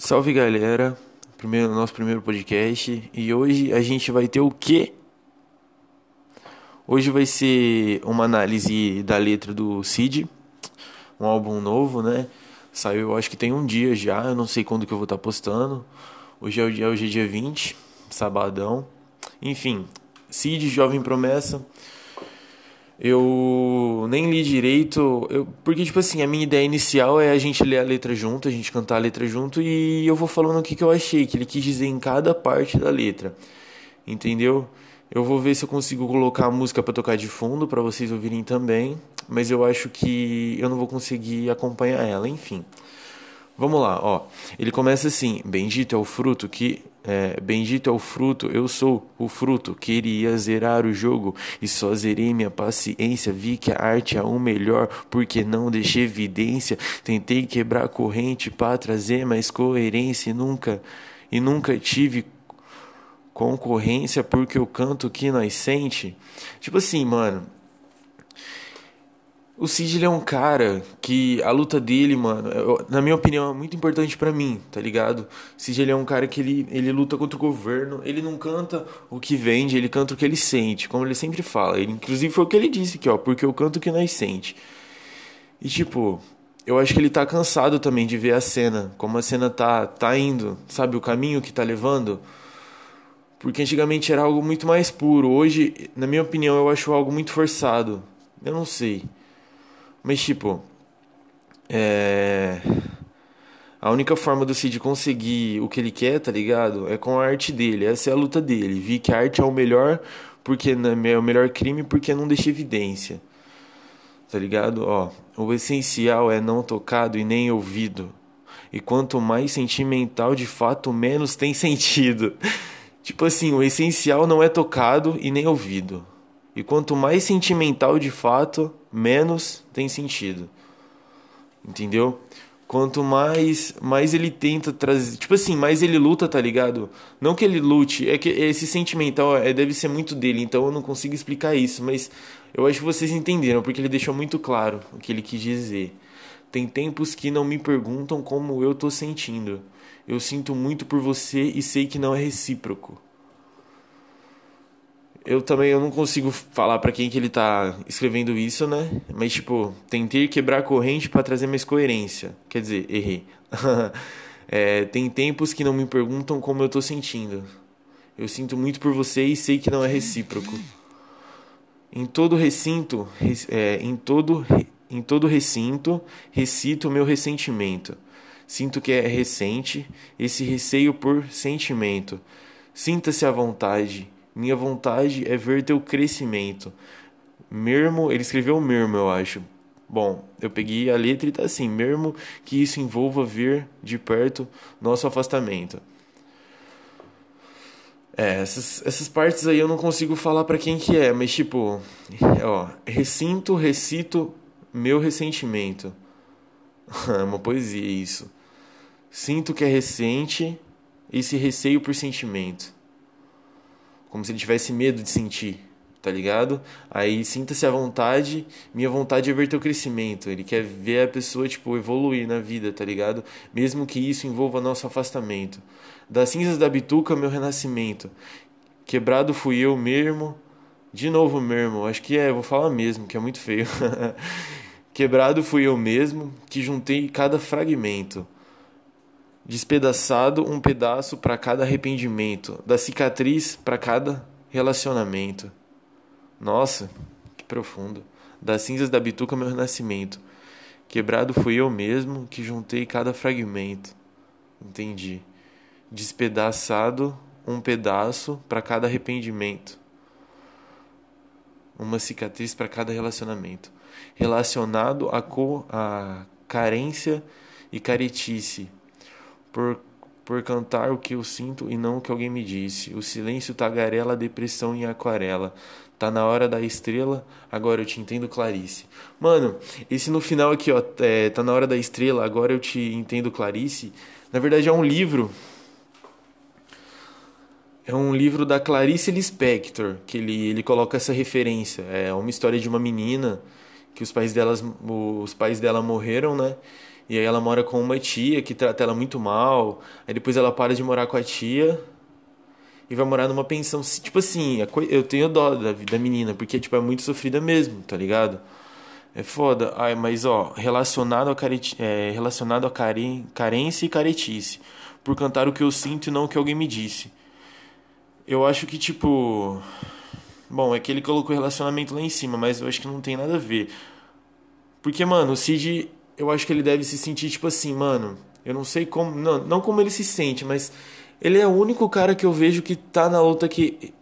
Salve galera, primeiro, nosso primeiro podcast e hoje a gente vai ter o quê? Hoje vai ser uma análise da letra do Cid, um álbum novo, né? Saiu, acho que tem um dia já, eu não sei quando que eu vou estar postando. Hoje é o dia, hoje é dia 20, sabadão. Enfim, Cid, Jovem Promessa. Eu nem li direito, eu, porque, tipo assim, a minha ideia inicial é a gente ler a letra junto, a gente cantar a letra junto e eu vou falando o que, que eu achei, que ele quis dizer em cada parte da letra. Entendeu? Eu vou ver se eu consigo colocar a música para tocar de fundo para vocês ouvirem também, mas eu acho que eu não vou conseguir acompanhar ela, enfim. Vamos lá, ó. Ele começa assim: Bendito é o fruto que. É, bendito é o fruto, eu sou o fruto. Queria zerar o jogo e só zerei minha paciência. Vi que a arte é o melhor, porque não deixei evidência. Tentei quebrar corrente para trazer mais coerência e nunca, e nunca tive concorrência porque eu canto que nós sente. Tipo assim, mano, o Cid é um cara que a luta dele, mano, eu, na minha opinião, é muito importante para mim, tá ligado? O Cid é um cara que ele, ele luta contra o governo, ele não canta o que vende, ele canta o que ele sente, como ele sempre fala. Ele, inclusive foi o que ele disse aqui, ó, porque eu canto o que nós sente. E tipo, eu acho que ele tá cansado também de ver a cena, como a cena tá, tá indo, sabe, o caminho que tá levando. Porque antigamente era algo muito mais puro, hoje, na minha opinião, eu acho algo muito forçado. Eu não sei. Mas, tipo, é. A única forma do Cid conseguir o que ele quer, tá ligado? É com a arte dele. Essa é a luta dele. Vi que a arte é o melhor, porque é o melhor crime, porque não deixa evidência. Tá ligado? Ó, o essencial é não tocado e nem ouvido. E quanto mais sentimental, de fato, menos tem sentido. tipo assim, o essencial não é tocado e nem ouvido. E quanto mais sentimental de fato, menos tem sentido. Entendeu? Quanto mais mais ele tenta trazer, tipo assim, mais ele luta, tá ligado? Não que ele lute, é que esse sentimental é, deve ser muito dele, então eu não consigo explicar isso, mas eu acho que vocês entenderam, porque ele deixou muito claro o que ele quis dizer. Tem tempos que não me perguntam como eu tô sentindo. Eu sinto muito por você e sei que não é recíproco eu também eu não consigo falar para quem que ele tá escrevendo isso, né? Mas tipo, tentei quebrar a corrente para trazer mais coerência. Quer dizer, errei. é, tem tempos que não me perguntam como eu tô sentindo. Eu sinto muito por você e sei que não é recíproco. Em todo recinto, é, em todo em todo recinto, recito o meu ressentimento. Sinto que é recente esse receio por sentimento. Sinta-se à vontade minha vontade é ver teu crescimento. Mermo, ele escreveu mermo, eu acho. Bom, eu peguei a letra e tá assim: mesmo que isso envolva ver de perto nosso afastamento. É, essas, essas partes aí eu não consigo falar para quem que é, mas tipo, ó, recinto, recito meu ressentimento. é uma poesia isso. Sinto que é recente esse receio por sentimento como se ele tivesse medo de sentir, tá ligado? Aí sinta-se à vontade, minha vontade é ver teu crescimento. Ele quer ver a pessoa, tipo, evoluir na vida, tá ligado? Mesmo que isso envolva nosso afastamento. Das cinzas da bituca, meu renascimento. Quebrado fui eu mesmo. De novo mesmo, acho que é, vou falar mesmo, que é muito feio. Quebrado fui eu mesmo, que juntei cada fragmento despedaçado um pedaço para cada arrependimento, da cicatriz para cada relacionamento. Nossa, que profundo. Das cinzas da bituca meu renascimento. Quebrado fui eu mesmo que juntei cada fragmento. Entendi. Despedaçado um pedaço para cada arrependimento. Uma cicatriz para cada relacionamento. Relacionado à, co a carência e caretice por, por cantar o que eu sinto e não o que alguém me disse. O silêncio tagarela a depressão em aquarela. Tá na hora da estrela, agora eu te entendo, Clarice. Mano, esse no final aqui, ó, é, tá na hora da estrela, agora eu te entendo, Clarice. Na verdade é um livro. É um livro da Clarice Lispector, que ele, ele coloca essa referência. É uma história de uma menina que os pais delas, os pais dela morreram, né? E aí ela mora com uma tia que trata ela muito mal. Aí depois ela para de morar com a tia e vai morar numa pensão. Tipo assim, eu tenho dó da, da menina, porque tipo, é muito sofrida mesmo, tá ligado? É foda. Ai, mas ó, relacionado a, careti, é, relacionado a care, carência e caretice. Por cantar o que eu sinto e não o que alguém me disse. Eu acho que, tipo. Bom, é que ele colocou relacionamento lá em cima, mas eu acho que não tem nada a ver. Porque, mano, o Cid, eu acho que ele deve se sentir, tipo assim, mano. Eu não sei como. Não, não como ele se sente, mas ele é o único cara que eu vejo que tá na luta que,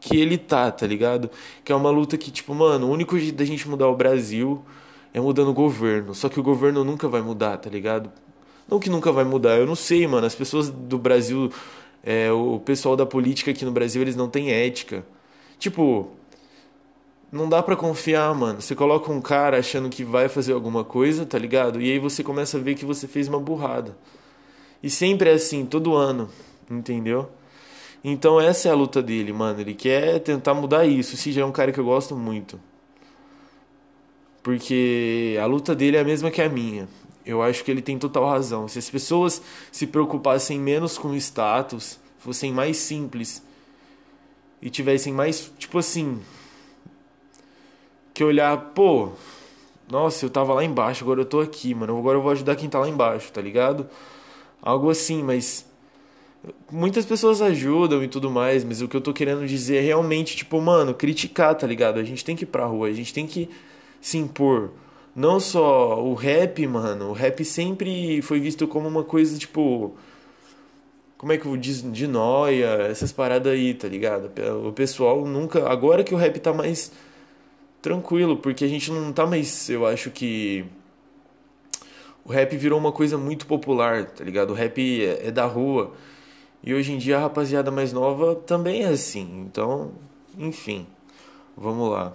que ele tá, tá ligado? Que é uma luta que, tipo, mano, o único jeito da gente mudar o Brasil é mudando o governo. Só que o governo nunca vai mudar, tá ligado? Não que nunca vai mudar, eu não sei, mano. As pessoas do Brasil, é, o pessoal da política aqui no Brasil, eles não têm ética. Tipo, não dá para confiar, mano. Você coloca um cara achando que vai fazer alguma coisa, tá ligado? E aí você começa a ver que você fez uma burrada. E sempre é assim, todo ano entendeu? Então essa é a luta dele, mano. Ele quer tentar mudar isso. Esse já é um cara que eu gosto muito. Porque a luta dele é a mesma que a minha. Eu acho que ele tem total razão. Se as pessoas se preocupassem menos com status, fossem mais simples e tivessem mais, tipo assim, que olhar, pô, nossa, eu tava lá embaixo, agora eu tô aqui, mano. Agora eu vou ajudar quem tá lá embaixo, tá ligado? Algo assim, mas Muitas pessoas ajudam e tudo mais, mas o que eu tô querendo dizer é realmente, tipo, mano, criticar, tá ligado? A gente tem que ir pra rua, a gente tem que se impor. Não só o rap, mano. O rap sempre foi visto como uma coisa, tipo. Como é que eu diz? De noia, essas paradas aí, tá ligado? O pessoal nunca. Agora que o rap tá mais tranquilo, porque a gente não tá mais. Eu acho que. O rap virou uma coisa muito popular, tá ligado? O rap é, é da rua. E hoje em dia a rapaziada mais nova também é assim. Então, enfim, vamos lá.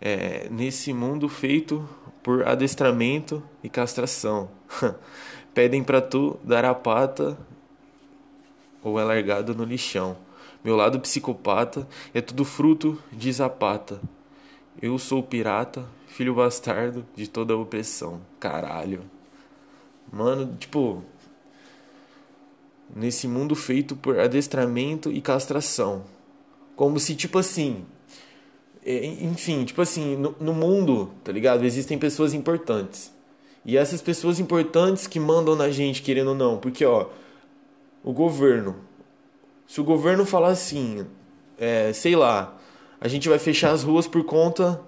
É, nesse mundo feito por adestramento e castração, pedem para tu dar a pata ou é largado no lixão. Meu lado psicopata é tudo fruto de zapata. Eu sou pirata, filho bastardo de toda a opressão. Caralho. Mano, tipo, nesse mundo feito por adestramento e castração. Como se, tipo assim. Enfim, tipo assim, no, no mundo, tá ligado? Existem pessoas importantes. E essas pessoas importantes que mandam na gente, querendo ou não. Porque, ó, o governo. Se o governo falar assim, é, sei lá, a gente vai fechar as ruas por conta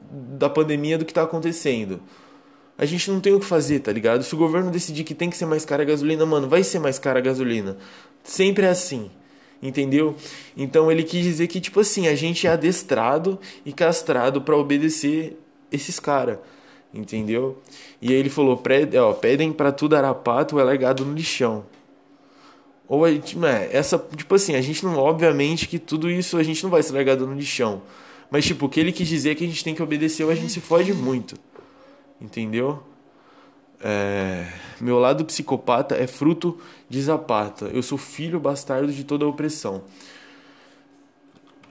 da pandemia do que tá acontecendo a gente não tem o que fazer, tá ligado? Se o governo decidir que tem que ser mais cara a gasolina, mano, vai ser mais cara a gasolina. Sempre é assim. Entendeu? Então ele quis dizer que, tipo assim, a gente é adestrado e castrado para obedecer esses caras. Entendeu? E aí ele falou: pedem para tudo arapato é largado no lixão. Ou a gente, é, essa, tipo assim, a gente não, obviamente que tudo isso a gente não vai ser largado no lixão. Mas, tipo, o que ele quis dizer é que a gente tem que obedecer ou a gente se fode muito. Entendeu? É, meu lado psicopata é fruto de Zapata. Eu sou filho bastardo de toda a opressão.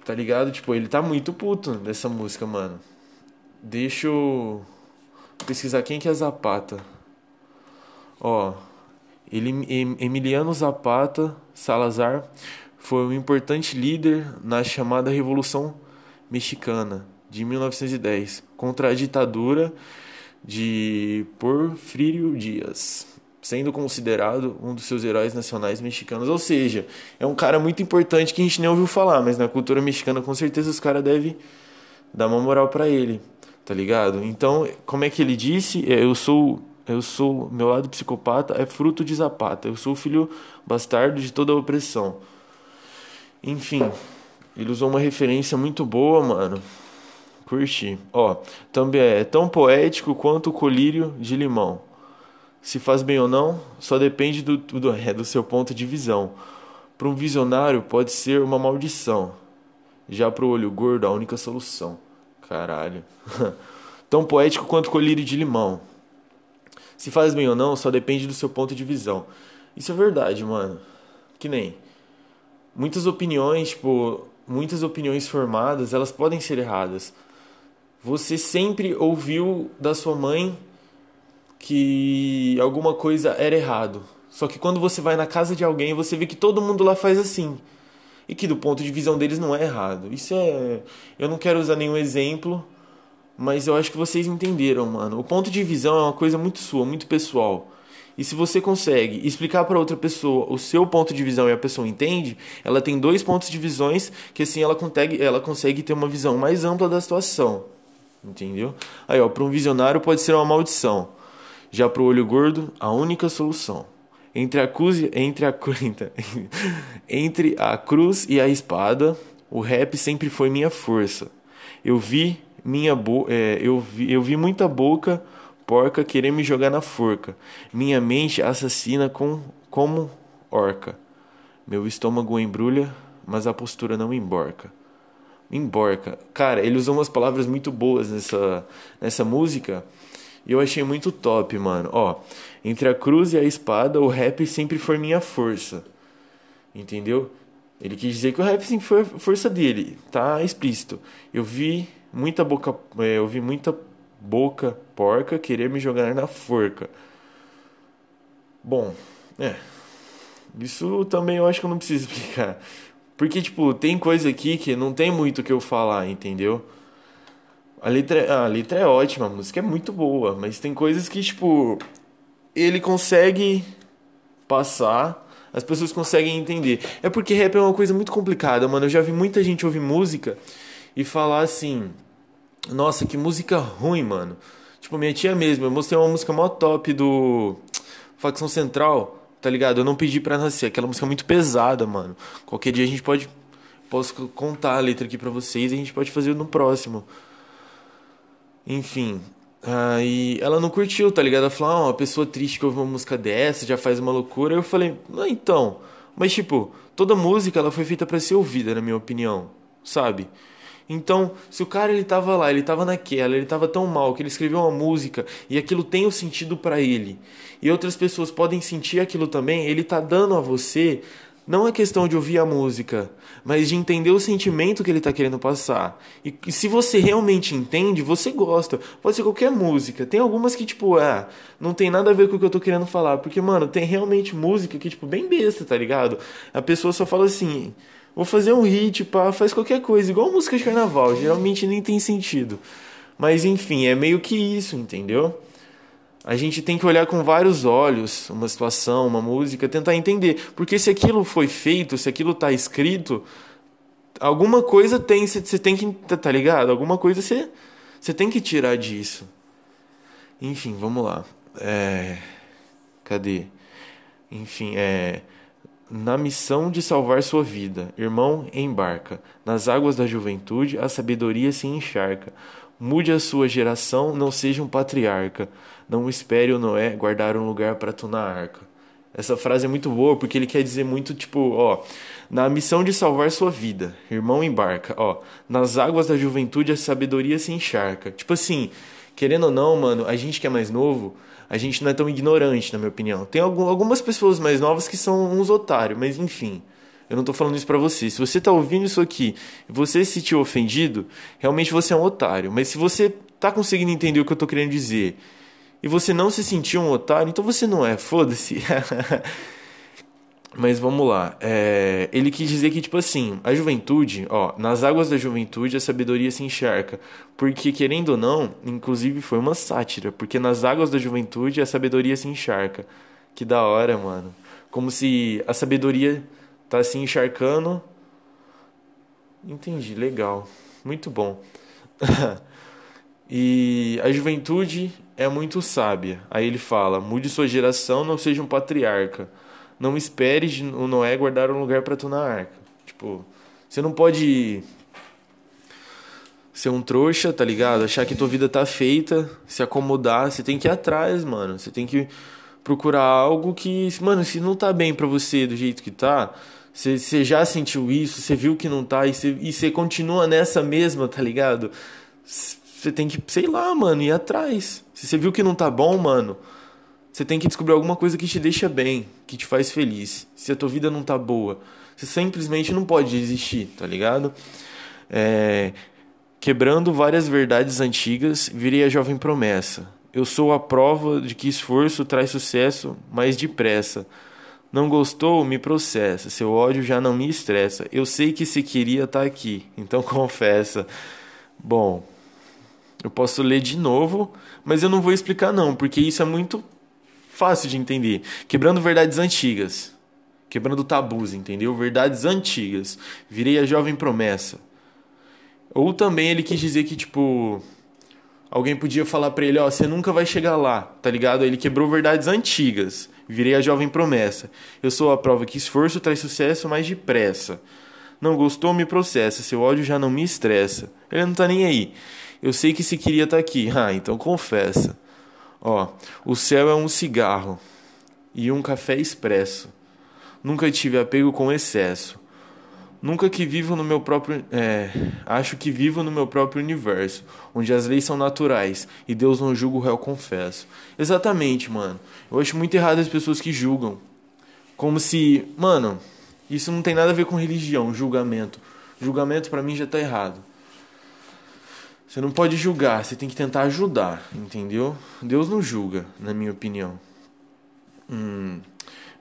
Tá ligado? Tipo, ele tá muito puto dessa música, mano. Deixa eu pesquisar quem que é Zapata. Ó, Emiliano Zapata Salazar foi um importante líder na chamada Revolução Mexicana de 1910 contra a ditadura de Porfírio Dias, sendo considerado um dos seus heróis nacionais mexicanos. Ou seja, é um cara muito importante que a gente nem ouviu falar, mas na cultura mexicana com certeza os caras devem dar uma moral para ele, tá ligado? Então, como é que ele disse? É, eu sou eu sou meu lado psicopata é fruto de Zapata. Eu sou filho bastardo de toda a opressão. Enfim, ele usou uma referência muito boa, mano, Curti. Ó, também é tão poético quanto o colírio de limão. Se faz bem ou não, só depende do, do, é, do seu ponto de visão. Para um visionário, pode ser uma maldição. Já para o olho gordo, a única solução. Caralho. tão poético quanto colírio de limão. Se faz bem ou não, só depende do seu ponto de visão. Isso é verdade, mano. Que nem. Muitas opiniões, tipo, muitas opiniões formadas, elas podem ser erradas. Você sempre ouviu da sua mãe que alguma coisa era errado. Só que quando você vai na casa de alguém, você vê que todo mundo lá faz assim. E que do ponto de visão deles não é errado. Isso é. Eu não quero usar nenhum exemplo, mas eu acho que vocês entenderam, mano. O ponto de visão é uma coisa muito sua, muito pessoal. E se você consegue explicar para outra pessoa o seu ponto de visão e a pessoa entende, ela tem dois pontos de visões que assim ela consegue, ela consegue ter uma visão mais ampla da situação. Entendeu? Aí, ó, para um visionário pode ser uma maldição. Já para o olho gordo, a única solução. Entre a cruz, entre a entre a cruz e a espada, o rap sempre foi minha força. Eu vi minha bo é, eu vi, eu vi muita boca porca querer me jogar na forca. Minha mente assassina com, como orca. Meu estômago embrulha, mas a postura não emborca. Emborca. Cara, ele usou umas palavras muito boas nessa, nessa música. E eu achei muito top, mano. Ó, entre a cruz e a espada, o rap sempre foi minha força. Entendeu? Ele quis dizer que o rap sempre foi a força dele. Tá explícito. Eu vi muita boca. É, eu vi muita boca porca querer me jogar na forca. Bom, é. Isso também eu acho que eu não preciso explicar. Porque, tipo, tem coisa aqui que não tem muito o que eu falar, entendeu? A letra, a letra é ótima, a música é muito boa, mas tem coisas que, tipo, ele consegue passar, as pessoas conseguem entender. É porque rap é uma coisa muito complicada, mano. Eu já vi muita gente ouvir música e falar assim: nossa, que música ruim, mano. Tipo, minha tia mesmo, eu mostrei uma música mó top do Facção Central, tá ligado? Eu não pedi pra nascer, aquela música muito pesada, mano. Qualquer dia a gente pode. Posso contar a letra aqui pra vocês e a gente pode fazer no próximo. Enfim. Aí ela não curtiu, tá ligado? Ela falou, ah, uma pessoa triste que ouve uma música dessa já faz uma loucura. Eu falei, ah, então. Mas, tipo, toda música ela foi feita para ser ouvida, na minha opinião, sabe? Então, se o cara ele tava lá, ele tava naquela, ele tava tão mal que ele escreveu uma música e aquilo tem o um sentido para ele, e outras pessoas podem sentir aquilo também, ele tá dando a você não é questão de ouvir a música, mas de entender o sentimento que ele está querendo passar. E, e, se você realmente entende, você gosta. Pode ser qualquer música. Tem algumas que, tipo, ah, não tem nada a ver com o que eu tô querendo falar. Porque, mano, tem realmente música que, tipo, bem besta, tá ligado? A pessoa só fala assim. Vou fazer um hit, pá, faz qualquer coisa, igual música de carnaval, geralmente nem tem sentido. Mas enfim, é meio que isso, entendeu? A gente tem que olhar com vários olhos uma situação, uma música, tentar entender. Porque se aquilo foi feito, se aquilo está escrito, alguma coisa tem, você tem que, tá ligado? Alguma coisa você, você tem que tirar disso. Enfim, vamos lá. É... Cadê? Enfim, é na missão de salvar sua vida. Irmão, embarca. Nas águas da juventude, a sabedoria se encharca. Mude a sua geração, não seja um patriarca. Não espere o Noé guardar um lugar para tu na arca. Essa frase é muito boa porque ele quer dizer muito tipo, ó, na missão de salvar sua vida, irmão embarca, ó, nas águas da juventude a sabedoria se encharca. Tipo assim, querendo ou não, mano, a gente que é mais novo, a gente não é tão ignorante, na minha opinião. Tem algumas pessoas mais novas que são uns otários, mas enfim. Eu não tô falando isso para você. Se você tá ouvindo isso aqui e você se sentiu ofendido, realmente você é um otário. Mas se você tá conseguindo entender o que eu tô querendo dizer e você não se sentiu um otário, então você não é. Foda-se. Mas vamos lá. É, ele quis dizer que, tipo assim, a juventude, ó, nas águas da juventude a sabedoria se encharca. Porque, querendo ou não, inclusive foi uma sátira. Porque nas águas da juventude a sabedoria se encharca. Que da hora, mano. Como se a sabedoria tá se encharcando. Entendi, legal. Muito bom. e a juventude é muito sábia. Aí ele fala: mude sua geração, não seja um patriarca não espere o Noé guardar um lugar para tu na arca. Tipo, você não pode ser um trouxa, tá ligado? Achar que tua vida tá feita, se acomodar, você tem que ir atrás, mano. Você tem que procurar algo que, mano, se não tá bem para você do jeito que tá, você, já sentiu isso, você viu que não tá e você continua nessa mesma, tá ligado? Você tem que, sei lá, mano, ir atrás. Se você viu que não tá bom, mano, você tem que descobrir alguma coisa que te deixa bem, que te faz feliz. Se a tua vida não tá boa, você simplesmente não pode desistir, tá ligado? É... Quebrando várias verdades antigas, virei a jovem promessa. Eu sou a prova de que esforço traz sucesso mais depressa. Não gostou? Me processa. Seu ódio já não me estressa. Eu sei que se queria estar tá aqui, então confessa. Bom, eu posso ler de novo, mas eu não vou explicar não, porque isso é muito fácil de entender. Quebrando verdades antigas. Quebrando tabus, entendeu? Verdades antigas. Virei a jovem promessa. Ou também ele quis dizer que, tipo, alguém podia falar para ele, ó, você nunca vai chegar lá, tá ligado? Ele quebrou verdades antigas. Virei a jovem promessa. Eu sou a prova que esforço traz sucesso mais depressa. Não gostou, me processa. Seu ódio já não me estressa. Ele não tá nem aí. Eu sei que se queria estar tá aqui. Ah, então confessa. Ó, o céu é um cigarro e um café expresso. Nunca tive apego com excesso. Nunca que vivo no meu próprio. É, acho que vivo no meu próprio universo, onde as leis são naturais e Deus não julga o réu, confesso. Exatamente, mano. Eu acho muito errado as pessoas que julgam. Como se. Mano, isso não tem nada a ver com religião, julgamento. Julgamento para mim já tá errado. Você não pode julgar, você tem que tentar ajudar, entendeu? Deus não julga, na minha opinião. Hum.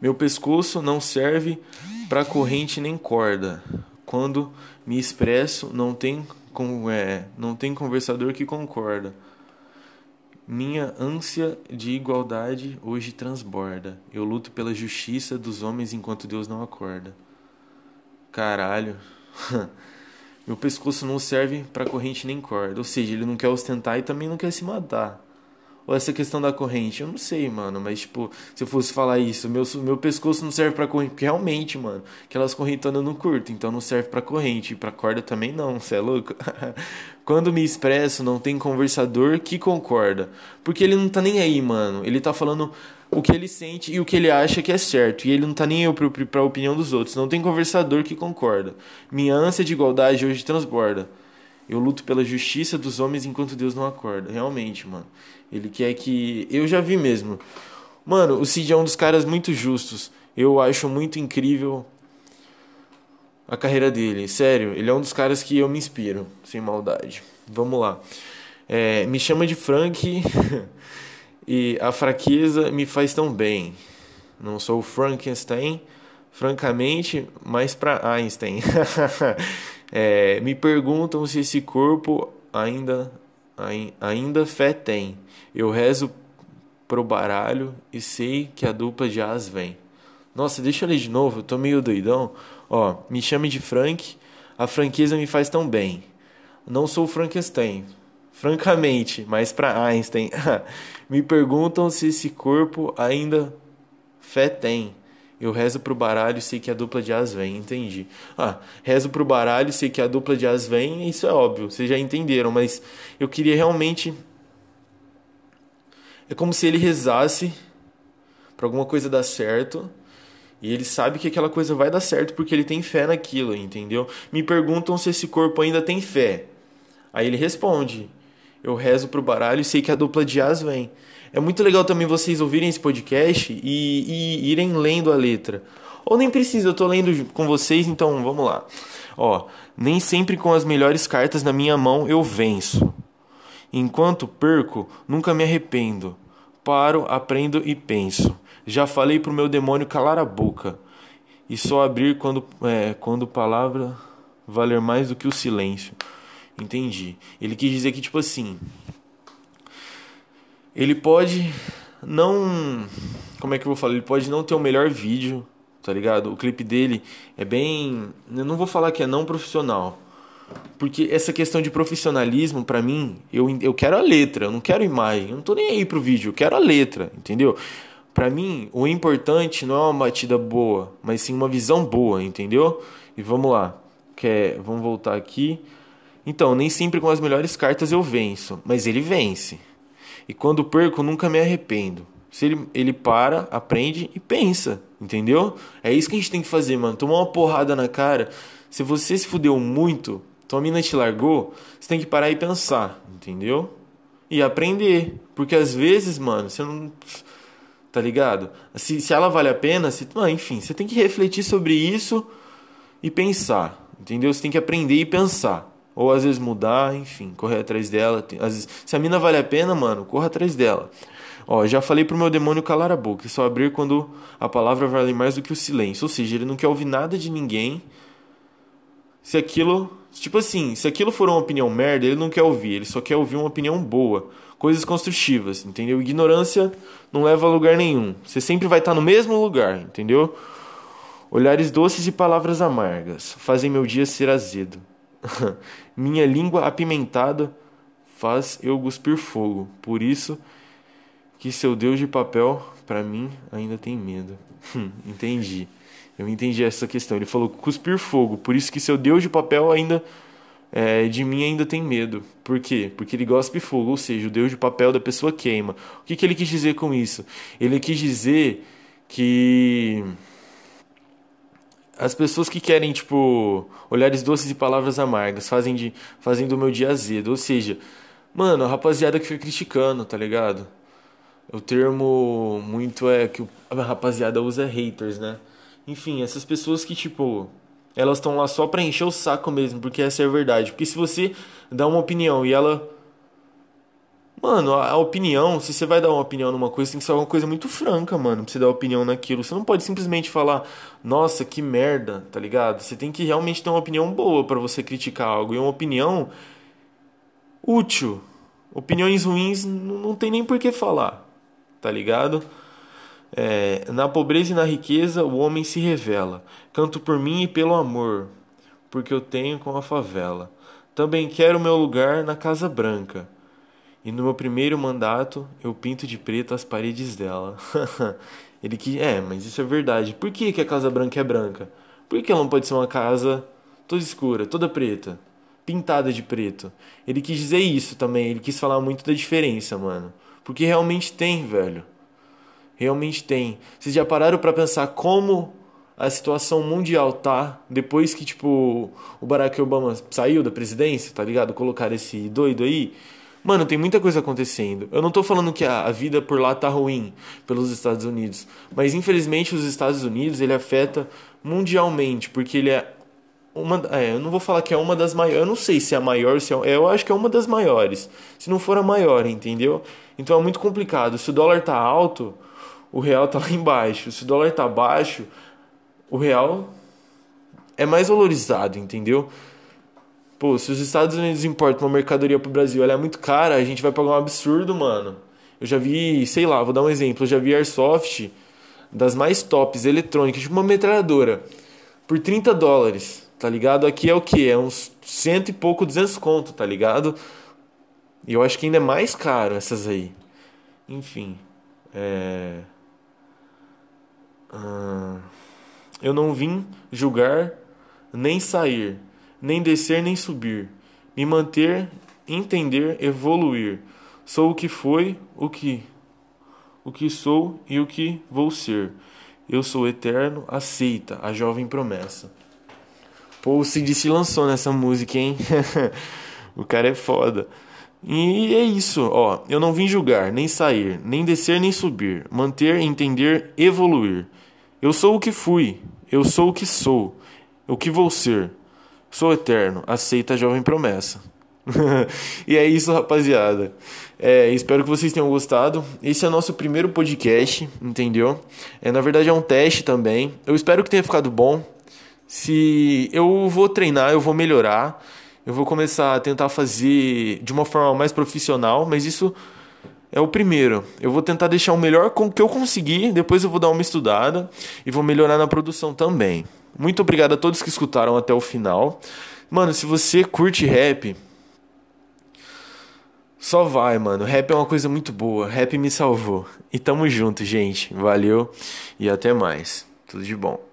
Meu pescoço não serve para corrente nem corda. Quando me expresso, não tem, com, é, não tem conversador que concorda. Minha ânsia de igualdade hoje transborda. Eu luto pela justiça dos homens enquanto Deus não acorda. Caralho. Meu pescoço não serve para corrente nem corda. Ou seja, ele não quer ostentar e também não quer se matar. Ou essa questão da corrente, eu não sei, mano, mas tipo, se eu fosse falar isso, meu, meu pescoço não serve para corrente, porque realmente, mano, aquelas correntanas não curto, então não serve para corrente, e pra corda também não, você é louco? Quando me expresso, não tem conversador que concorda, porque ele não tá nem aí, mano, ele tá falando o que ele sente e o que ele acha que é certo, e ele não tá nem aí pra opinião dos outros, não tem conversador que concorda. Minha ânsia de igualdade hoje transborda. Eu luto pela justiça dos homens enquanto Deus não acorda. Realmente, mano. Ele quer que. Eu já vi mesmo. Mano, o Cid é um dos caras muito justos. Eu acho muito incrível a carreira dele. Sério, ele é um dos caras que eu me inspiro, sem maldade. Vamos lá. É, me chama de Frank e a fraqueza me faz tão bem. Não sou Frankenstein, francamente, mas para Einstein. É, me perguntam se esse corpo ainda, ainda fé tem. Eu rezo pro baralho e sei que a dupla de as vem. Nossa, deixa eu ler de novo, eu tô meio doidão. Ó, me chame de Frank, a franqueza me faz tão bem. Não sou Frankenstein, francamente, mas para Einstein. me perguntam se esse corpo ainda fé tem. Eu rezo pro baralho sei que a dupla de as vem, entendi. Ah, rezo pro baralho sei que a dupla de as vem, isso é óbvio, vocês já entenderam, mas eu queria realmente. É como se ele rezasse para alguma coisa dar certo. E ele sabe que aquela coisa vai dar certo porque ele tem fé naquilo, entendeu? Me perguntam se esse corpo ainda tem fé. Aí ele responde: Eu rezo pro baralho e sei que a dupla de as vem. É muito legal também vocês ouvirem esse podcast e, e irem lendo a letra. Ou nem precisa, eu tô lendo com vocês, então vamos lá. Ó, nem sempre com as melhores cartas na minha mão eu venço. Enquanto perco, nunca me arrependo. Paro, aprendo e penso. Já falei pro meu demônio calar a boca e só abrir quando é, quando palavra valer mais do que o silêncio. Entendi. Ele quis dizer que tipo assim, ele pode não. Como é que eu vou falar? Ele pode não ter o melhor vídeo, tá ligado? O clipe dele é bem. Eu não vou falar que é não profissional. Porque essa questão de profissionalismo, para mim, eu, eu quero a letra, eu não quero imagem. Eu não tô nem aí pro vídeo, eu quero a letra, entendeu? Para mim, o importante não é uma batida boa, mas sim uma visão boa, entendeu? E vamos lá. Quer, vamos voltar aqui. Então, nem sempre com as melhores cartas eu venço, mas ele vence. E quando perco, nunca me arrependo. Se ele, ele para, aprende e pensa, entendeu? É isso que a gente tem que fazer, mano. Tomar uma porrada na cara. Se você se fudeu muito, tua mina te largou, você tem que parar e pensar, entendeu? E aprender. Porque às vezes, mano, você não. Tá ligado? Se, se ela vale a pena, se, ah, enfim, você tem que refletir sobre isso e pensar, entendeu? Você tem que aprender e pensar. Ou às vezes mudar, enfim, correr atrás dela. Às vezes, se a mina vale a pena, mano, corra atrás dela. Ó, já falei pro meu demônio calar a boca e só abrir quando a palavra vale mais do que o silêncio. Ou seja, ele não quer ouvir nada de ninguém. Se aquilo. Tipo assim, se aquilo for uma opinião merda, ele não quer ouvir, ele só quer ouvir uma opinião boa. Coisas construtivas, entendeu? Ignorância não leva a lugar nenhum. Você sempre vai estar no mesmo lugar, entendeu? Olhares doces e palavras amargas fazem meu dia ser azedo. Minha língua apimentada faz eu cuspir fogo. Por isso que seu Deus de papel, para mim, ainda tem medo. Hum, entendi. Eu entendi essa questão. Ele falou cuspir fogo. Por isso que seu Deus de papel ainda é, de mim ainda tem medo. Por quê? Porque ele gospe fogo, ou seja, o Deus de papel da pessoa queima. O que, que ele quis dizer com isso? Ele quis dizer que as pessoas que querem, tipo, olhares doces e palavras amargas, fazem, de, fazem do meu dia azedo. Ou seja, mano, a rapaziada que fica criticando, tá ligado? O termo muito é que a rapaziada usa é haters, né? Enfim, essas pessoas que, tipo, elas estão lá só pra encher o saco mesmo, porque essa é a verdade. Porque se você dá uma opinião e ela Mano, a, opinião, se você vai dar uma opinião numa coisa, tem que ser uma coisa muito franca, mano, pra você dar opinião naquilo. Você não pode simplesmente falar, nossa, que merda, tá ligado? Você tem que realmente ter uma opinião boa para você criticar algo. E uma opinião útil. Opiniões ruins não tem nem por que falar, tá ligado? É, na pobreza e na riqueza o homem se revela. Canto por mim e pelo amor, porque eu tenho com a favela. Também quero meu lugar na Casa Branca e no meu primeiro mandato, eu pinto de preto as paredes dela. Ele que é, mas isso é verdade. Por que, que a Casa Branca é branca? Por que ela não pode ser uma casa toda escura, toda preta, pintada de preto? Ele quis dizer isso também, ele quis falar muito da diferença, mano. Porque realmente tem, velho. Realmente tem. Vocês já pararam para pensar como a situação mundial tá depois que, tipo, o Barack Obama saiu da presidência, tá ligado? Colocar esse doido aí. Mano, tem muita coisa acontecendo. Eu não tô falando que a, a vida por lá tá ruim pelos Estados Unidos, mas infelizmente os Estados Unidos ele afeta mundialmente, porque ele é uma, é, eu não vou falar que é uma das maiores, eu não sei se é a maior, se é, eu acho que é uma das maiores, se não for a maior, entendeu? Então é muito complicado. Se o dólar tá alto, o real tá lá embaixo. Se o dólar tá baixo, o real é mais valorizado, entendeu? Pô, se os Estados Unidos importam uma mercadoria pro Brasil, ela é muito cara, a gente vai pagar um absurdo, mano. Eu já vi, sei lá, vou dar um exemplo, eu já vi Airsoft das mais tops eletrônicas, tipo uma metralhadora, por 30 dólares, tá ligado? Aqui é o que? É uns cento e pouco, 200 conto, tá ligado? E eu acho que ainda é mais caro essas aí. Enfim, é... Ah, eu não vim julgar nem sair nem descer nem subir, me manter, entender, evoluir. Sou o que foi, o que o que sou e o que vou ser. Eu sou eterno, aceita a jovem promessa. Pô, o Cid se lançou nessa música, hein? o cara é foda. E é isso, ó. Eu não vim julgar, nem sair, nem descer, nem subir. Manter, entender, evoluir. Eu sou o que fui, eu sou o que sou, o que vou ser. Sou eterno, aceita a jovem promessa. e é isso, rapaziada. É, espero que vocês tenham gostado. Esse é o nosso primeiro podcast, entendeu? É, na verdade é um teste também. Eu espero que tenha ficado bom. Se eu vou treinar, eu vou melhorar. Eu vou começar a tentar fazer de uma forma mais profissional, mas isso é o primeiro. Eu vou tentar deixar o melhor com que eu conseguir, depois eu vou dar uma estudada e vou melhorar na produção também. Muito obrigado a todos que escutaram até o final. Mano, se você curte rap, só vai, mano. Rap é uma coisa muito boa. Rap me salvou. E tamo junto, gente. Valeu e até mais. Tudo de bom.